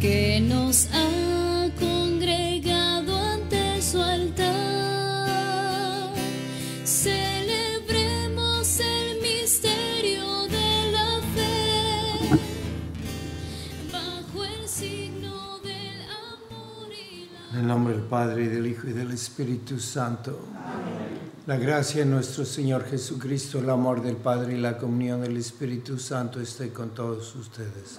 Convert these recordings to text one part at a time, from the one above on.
Que nos ha congregado ante su altar, celebremos el misterio de la fe, bajo el signo del amor y la... En el nombre del Padre, y del Hijo, y del Espíritu Santo. La gracia de nuestro Señor Jesucristo, el amor del Padre y la comunión del Espíritu Santo esté con todos ustedes.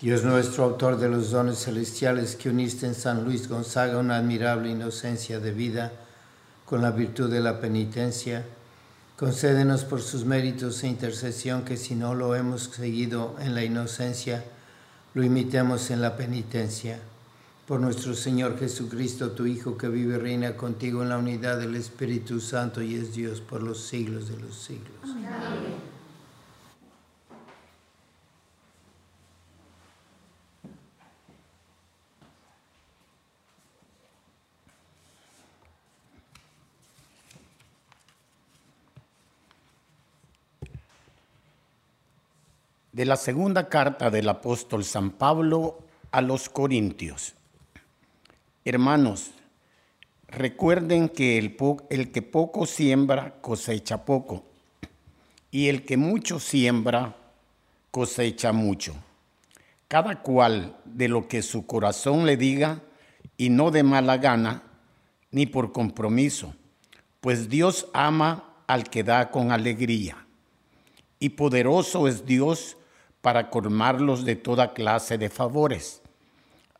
Dios nuestro, autor de los dones celestiales que uniste en San Luis Gonzaga una admirable inocencia de vida con la virtud de la penitencia, concédenos por sus méritos e intercesión que si no lo hemos seguido en la inocencia, lo imitemos en la penitencia. Por nuestro Señor Jesucristo, tu Hijo, que vive y reina contigo en la unidad del Espíritu Santo y es Dios por los siglos de los siglos. De la segunda carta del apóstol San Pablo a los Corintios. Hermanos, recuerden que el, el que poco siembra cosecha poco, y el que mucho siembra cosecha mucho. Cada cual de lo que su corazón le diga, y no de mala gana, ni por compromiso, pues Dios ama al que da con alegría y poderoso es Dios para colmarlos de toda clase de favores,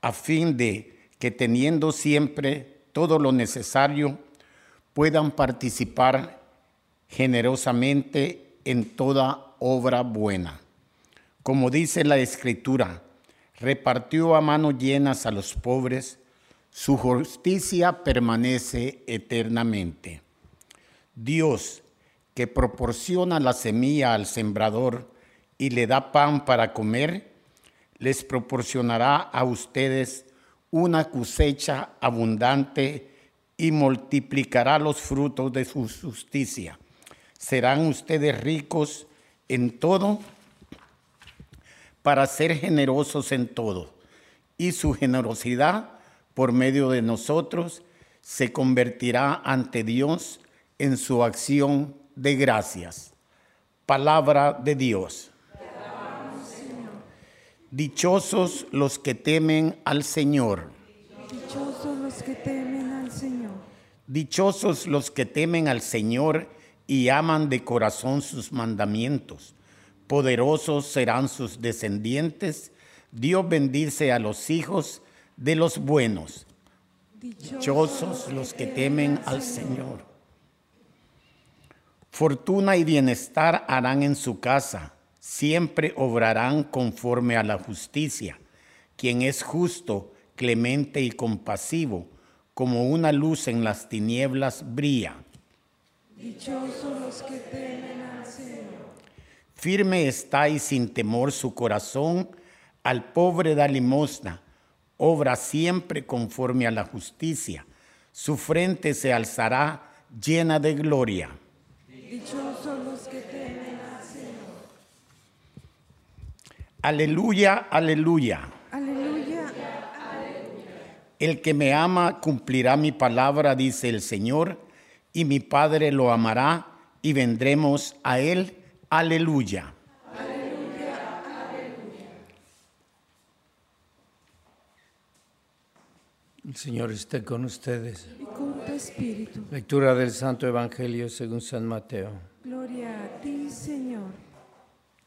a fin de que teniendo siempre todo lo necesario, puedan participar generosamente en toda obra buena. Como dice la Escritura, repartió a manos llenas a los pobres, su justicia permanece eternamente. Dios, que proporciona la semilla al sembrador y le da pan para comer, les proporcionará a ustedes una cosecha abundante y multiplicará los frutos de su justicia. Serán ustedes ricos en todo para ser generosos en todo, y su generosidad por medio de nosotros, se convertirá ante Dios en su acción de gracias. Palabra de Dios. Dichosos los que temen al Señor. Dichosos los que temen al Señor. Dichosos los que temen al Señor y aman de corazón sus mandamientos. Poderosos serán sus descendientes. Dios bendice a los hijos de los buenos. Dichosos los que temen al Señor. Fortuna y bienestar harán en su casa, siempre obrarán conforme a la justicia. Quien es justo, clemente y compasivo, como una luz en las tinieblas brilla. Dichosos los que temen al Señor. Firme está y sin temor su corazón, al pobre da limosna, obra siempre conforme a la justicia. Su frente se alzará llena de gloria. Dichosos los que temen al Señor. Aleluya, aleluya. Aleluya. El que me ama cumplirá mi palabra, dice el Señor, y mi Padre lo amará y vendremos a él. Aleluya. El Señor esté con ustedes. Y con tu espíritu. Lectura del Santo Evangelio según San Mateo. Gloria a ti.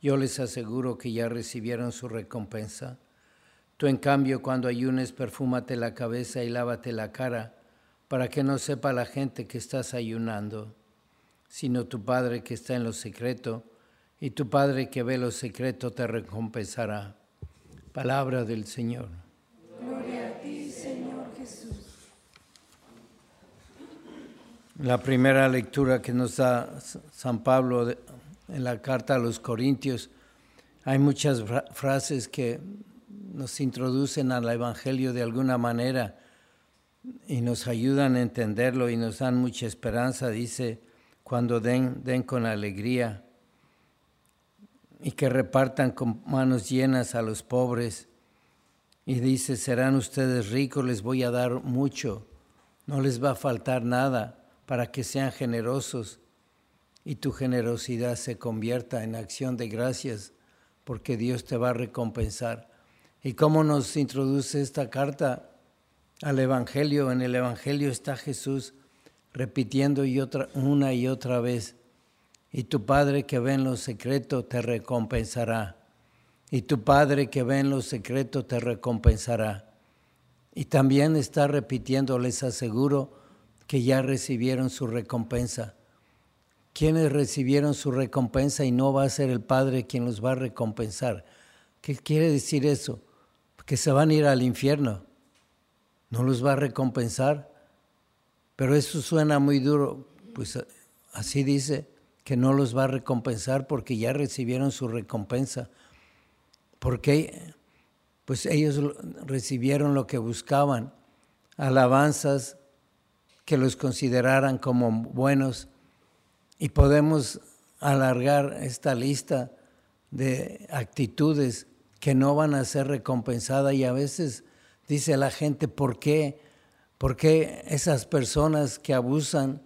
Yo les aseguro que ya recibieron su recompensa. Tú, en cambio, cuando ayunes, perfúmate la cabeza y lávate la cara, para que no sepa la gente que estás ayunando, sino tu Padre que está en lo secreto, y tu Padre que ve lo secreto te recompensará. Palabra del Señor. Gloria a ti, Señor Jesús. La primera lectura que nos da San Pablo de- en la carta a los Corintios, hay muchas fra- frases que nos introducen al Evangelio de alguna manera y nos ayudan a entenderlo y nos dan mucha esperanza. Dice, cuando den, den con alegría y que repartan con manos llenas a los pobres. Y dice, serán ustedes ricos, les voy a dar mucho, no les va a faltar nada para que sean generosos y tu generosidad se convierta en acción de gracias porque Dios te va a recompensar. ¿Y cómo nos introduce esta carta al Evangelio? En el Evangelio está Jesús repitiendo y otra, una y otra vez, y tu Padre que ve en lo secreto te recompensará. Y tu Padre que ve en lo secreto te recompensará. Y también está repitiendo, les aseguro, que ya recibieron su recompensa. ¿Quiénes recibieron su recompensa y no va a ser el Padre quien los va a recompensar? ¿Qué quiere decir eso? Que se van a ir al infierno. No los va a recompensar. Pero eso suena muy duro. Pues así dice, que no los va a recompensar porque ya recibieron su recompensa. Porque pues ellos recibieron lo que buscaban, alabanzas que los consideraran como buenos y podemos alargar esta lista de actitudes que no van a ser recompensadas y a veces dice la gente, ¿por qué? ¿Por qué esas personas que abusan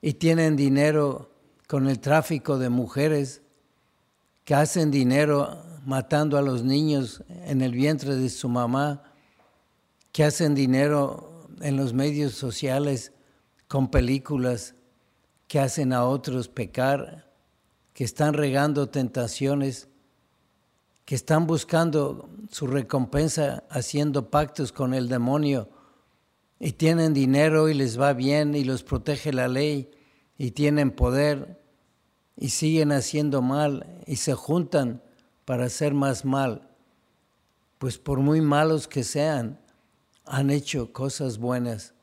y tienen dinero con el tráfico de mujeres, que hacen dinero matando a los niños en el vientre de su mamá, que hacen dinero en los medios sociales con películas, que hacen a otros pecar, que están regando tentaciones, que están buscando su recompensa haciendo pactos con el demonio y tienen dinero y les va bien y los protege la ley y tienen poder y siguen haciendo mal y se juntan para hacer más mal, pues por muy malos que sean, han hecho cosas buenas.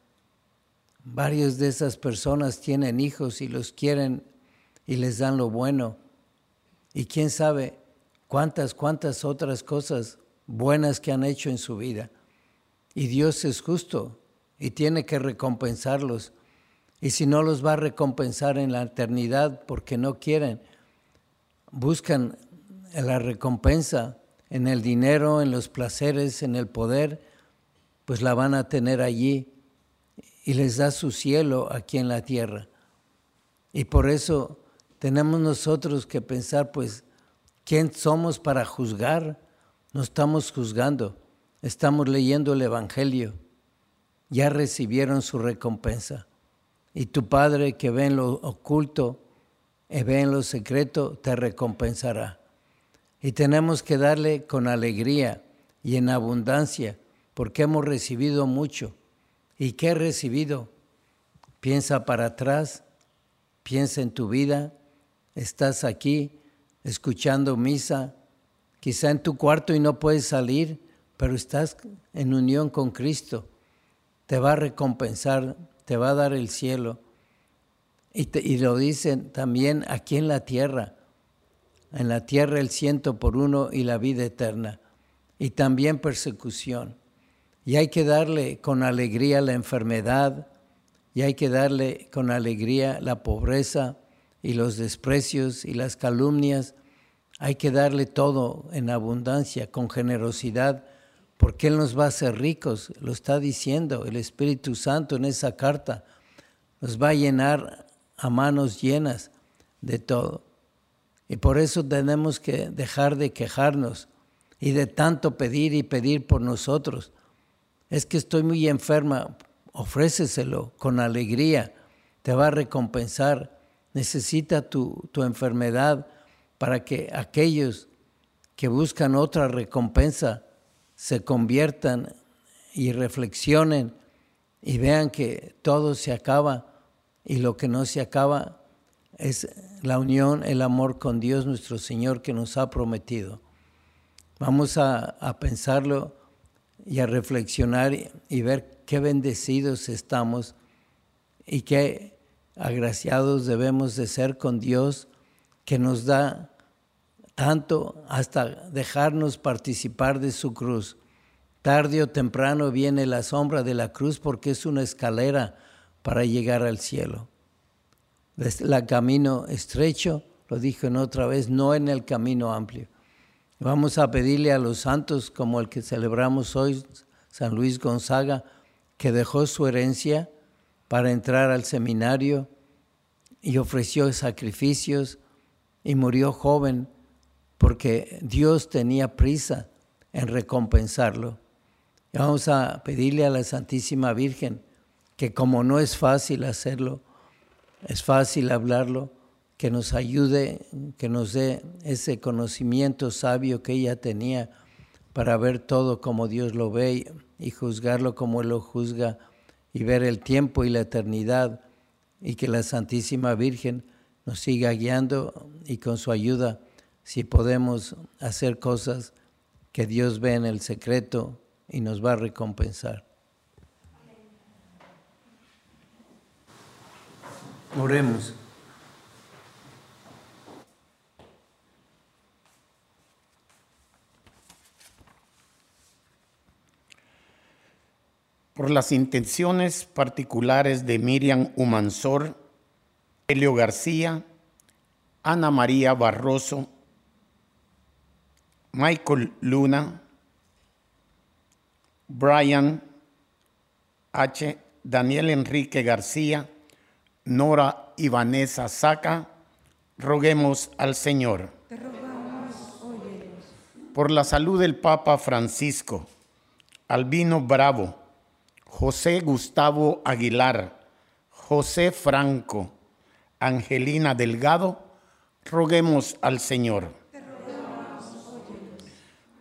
Varios de esas personas tienen hijos y los quieren y les dan lo bueno. Y quién sabe cuántas, cuántas otras cosas buenas que han hecho en su vida. Y Dios es justo y tiene que recompensarlos. Y si no los va a recompensar en la eternidad porque no quieren, buscan la recompensa en el dinero, en los placeres, en el poder, pues la van a tener allí y les da su cielo aquí en la tierra. Y por eso tenemos nosotros que pensar, pues, ¿quién somos para juzgar? No estamos juzgando, estamos leyendo el Evangelio. Ya recibieron su recompensa. Y tu Padre que ve en lo oculto y ve en lo secreto, te recompensará. Y tenemos que darle con alegría y en abundancia, porque hemos recibido mucho. ¿Y qué he recibido? Piensa para atrás, piensa en tu vida, estás aquí escuchando misa, quizá en tu cuarto y no puedes salir, pero estás en unión con Cristo. Te va a recompensar, te va a dar el cielo. Y, y lo dicen también aquí en la tierra. En la tierra el ciento por uno y la vida eterna. Y también persecución. Y hay que darle con alegría la enfermedad, y hay que darle con alegría la pobreza y los desprecios y las calumnias. Hay que darle todo en abundancia, con generosidad, porque Él nos va a hacer ricos, lo está diciendo el Espíritu Santo en esa carta. Nos va a llenar a manos llenas de todo. Y por eso tenemos que dejar de quejarnos y de tanto pedir y pedir por nosotros es que estoy muy enferma, ofréceselo con alegría, te va a recompensar. Necesita tu, tu enfermedad para que aquellos que buscan otra recompensa se conviertan y reflexionen y vean que todo se acaba y lo que no se acaba es la unión, el amor con Dios nuestro Señor que nos ha prometido. Vamos a, a pensarlo y a reflexionar y ver qué bendecidos estamos y qué agraciados debemos de ser con Dios que nos da tanto hasta dejarnos participar de su cruz. Tarde o temprano viene la sombra de la cruz porque es una escalera para llegar al cielo. El camino estrecho, lo dije en otra vez, no en el camino amplio. Vamos a pedirle a los santos, como el que celebramos hoy, San Luis Gonzaga, que dejó su herencia para entrar al seminario y ofreció sacrificios y murió joven porque Dios tenía prisa en recompensarlo. Y vamos a pedirle a la Santísima Virgen que como no es fácil hacerlo, es fácil hablarlo, que nos ayude, que nos dé ese conocimiento sabio que ella tenía para ver todo como Dios lo ve y juzgarlo como Él lo juzga y ver el tiempo y la eternidad y que la Santísima Virgen nos siga guiando y con su ayuda, si podemos hacer cosas que Dios ve en el secreto y nos va a recompensar. Oremos. Por las intenciones particulares de Miriam Humansor, Helio García, Ana María Barroso, Michael Luna, Brian H., Daniel Enrique García, Nora y Vanessa Saca, roguemos al Señor. Te rogamos, óyenos. Por la salud del Papa Francisco, Albino Bravo, José Gustavo Aguilar, José Franco, Angelina Delgado, roguemos al Señor.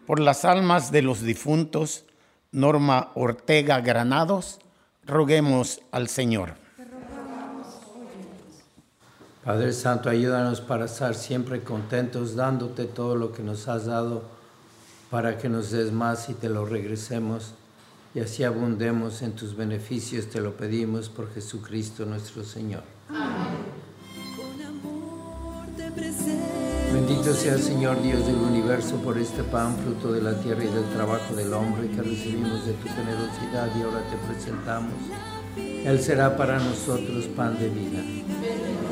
Por las almas de los difuntos, Norma Ortega Granados, roguemos al Señor. Padre Santo, ayúdanos para estar siempre contentos dándote todo lo que nos has dado para que nos des más y te lo regresemos y así abundemos en tus beneficios, te lo pedimos por Jesucristo nuestro Señor. Presento. Bendito sea el Señor Dios del universo por este pan, fruto de la tierra y del trabajo del hombre que recibimos de tu generosidad y ahora te presentamos. Él será para nosotros pan de vida.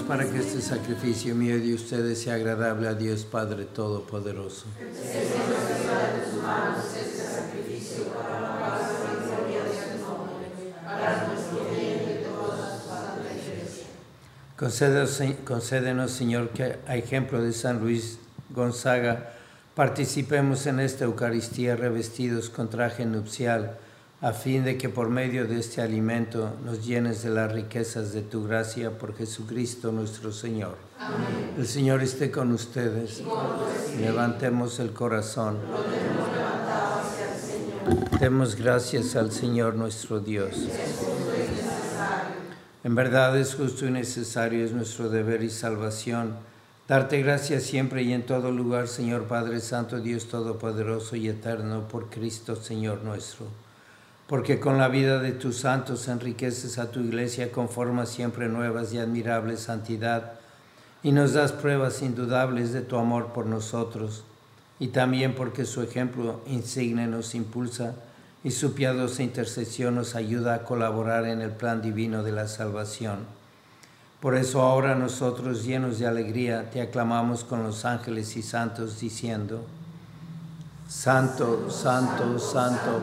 Para que este sacrificio mío y de ustedes sea agradable a Dios Padre Todopoderoso. Concédenos, Señor, que a ejemplo de San Luis Gonzaga, participemos en esta Eucaristía revestidos con traje nupcial, a fin de que por medio de este alimento nos llenes de las riquezas de tu gracia por Jesucristo nuestro Señor. El Señor esté con ustedes. Levantemos el corazón. Demos gracias al Señor nuestro Dios. En verdad es justo y necesario, es nuestro deber y salvación. Darte gracias siempre y en todo lugar, Señor Padre Santo, Dios Todopoderoso y Eterno, por Cristo, Señor nuestro. Porque con la vida de tus santos enriqueces a tu iglesia con formas siempre nuevas y admirables santidad, y nos das pruebas indudables de tu amor por nosotros, y también porque su ejemplo insigne nos impulsa y su piadosa intercesión nos ayuda a colaborar en el plan divino de la salvación. Por eso ahora nosotros, llenos de alegría, te aclamamos con los ángeles y santos, diciendo, Santo, Santo, Santo,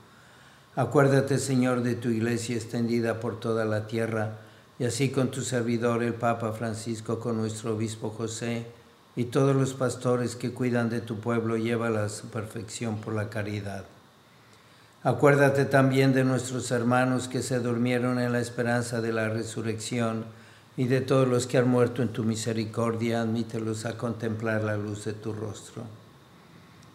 Acuérdate, Señor, de tu iglesia extendida por toda la tierra, y así con tu servidor, el Papa Francisco, con nuestro obispo José, y todos los pastores que cuidan de tu pueblo, llévala a su perfección por la caridad. Acuérdate también de nuestros hermanos que se durmieron en la esperanza de la resurrección, y de todos los que han muerto en tu misericordia, admítelos a contemplar la luz de tu rostro.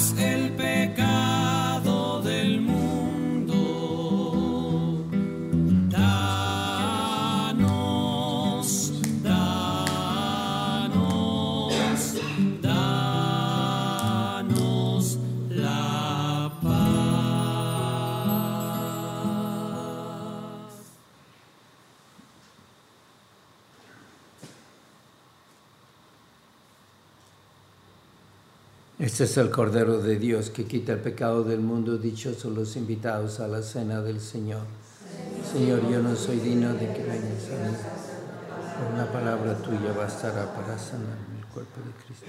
Quitas el pecado Este es el Cordero de Dios que quita el pecado del mundo. Dichosos los invitados a la cena del Señor. Señor, yo no soy digno de que vengas a mí. Una palabra tuya bastará para sanarme el cuerpo de Cristo.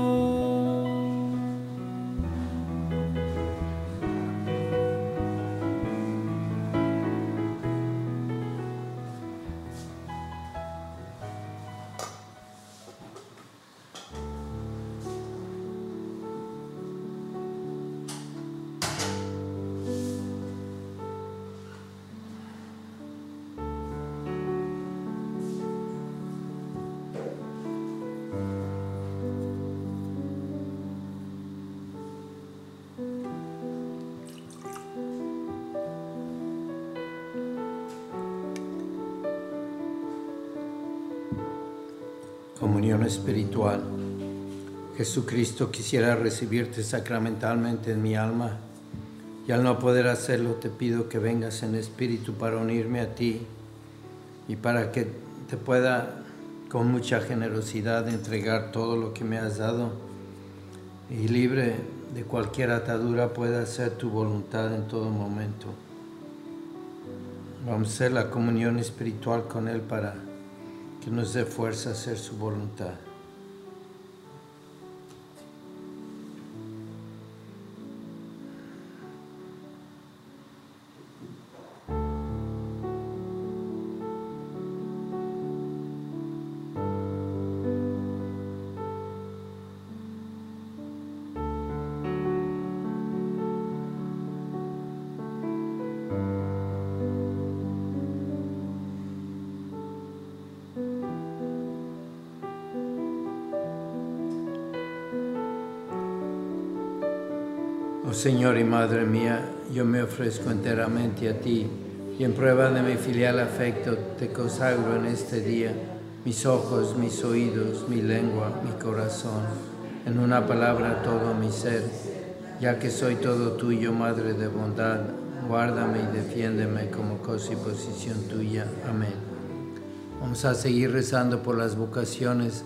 Comunión espiritual. Jesucristo quisiera recibirte sacramentalmente en mi alma y al no poder hacerlo te pido que vengas en espíritu para unirme a ti y para que te pueda con mucha generosidad entregar todo lo que me has dado y libre de cualquier atadura pueda hacer tu voluntad en todo momento. Vamos a hacer la comunión espiritual con Él para que nos dé fuerza a hacer su voluntad. Oh Señor y Madre mía, yo me ofrezco enteramente a ti y en prueba de mi filial afecto te consagro en este día mis ojos, mis oídos, mi lengua, mi corazón, en una palabra todo mi ser, ya que soy todo tuyo, Madre de bondad, guárdame y defiéndeme como cosa y posición tuya. Amén. Vamos a seguir rezando por las vocaciones.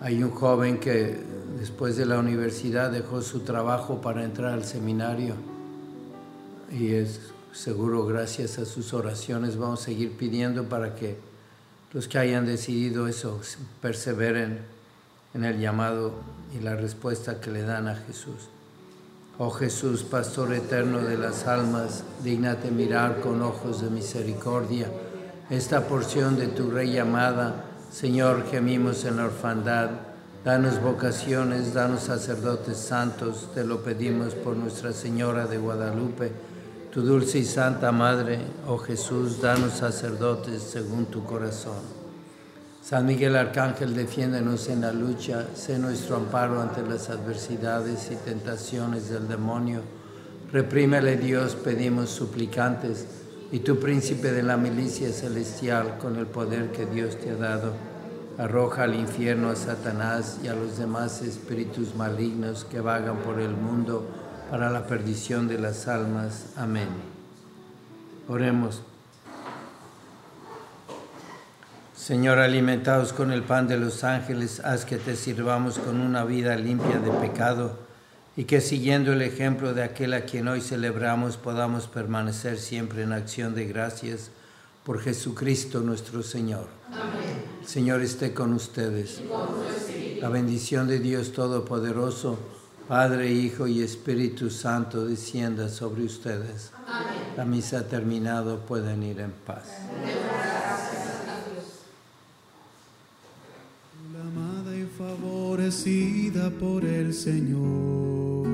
Hay un joven que después de la universidad dejó su trabajo para entrar al seminario y es seguro gracias a sus oraciones vamos a seguir pidiendo para que los que hayan decidido eso perseveren en el llamado y la respuesta que le dan a Jesús. Oh Jesús, Pastor eterno de las almas, dignate mirar con ojos de misericordia esta porción de tu Rey llamada. Señor, gemimos en la orfandad. Danos vocaciones, danos sacerdotes santos, te lo pedimos por Nuestra Señora de Guadalupe, tu dulce y santa Madre, oh Jesús, danos sacerdotes según tu corazón. San Miguel Arcángel, defiéndenos en la lucha, sé nuestro amparo ante las adversidades y tentaciones del demonio. Reprímele Dios, pedimos suplicantes, y tu príncipe de la milicia celestial, con el poder que Dios te ha dado, arroja al infierno a Satanás y a los demás espíritus malignos que vagan por el mundo para la perdición de las almas. Amén. Oremos. Señor, alimentados con el pan de los ángeles, haz que te sirvamos con una vida limpia de pecado y que siguiendo el ejemplo de aquel a quien hoy celebramos podamos permanecer siempre en acción de gracias por Jesucristo nuestro Señor. Amén. Señor esté con ustedes. La bendición de Dios Todopoderoso, Padre, Hijo y Espíritu Santo descienda sobre ustedes. Amén. La misa ha terminado, pueden ir en paz. La amada y favorecida por el Señor,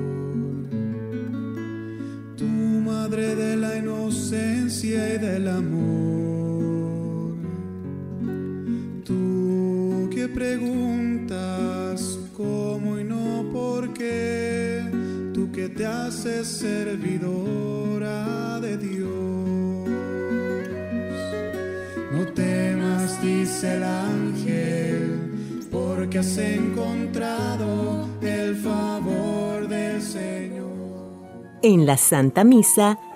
tu madre de la inocencia y del amor, preguntas cómo y no por qué, tú que te haces servidora de Dios. No temas, dice el ángel, porque has encontrado el favor del Señor. En la Santa Misa,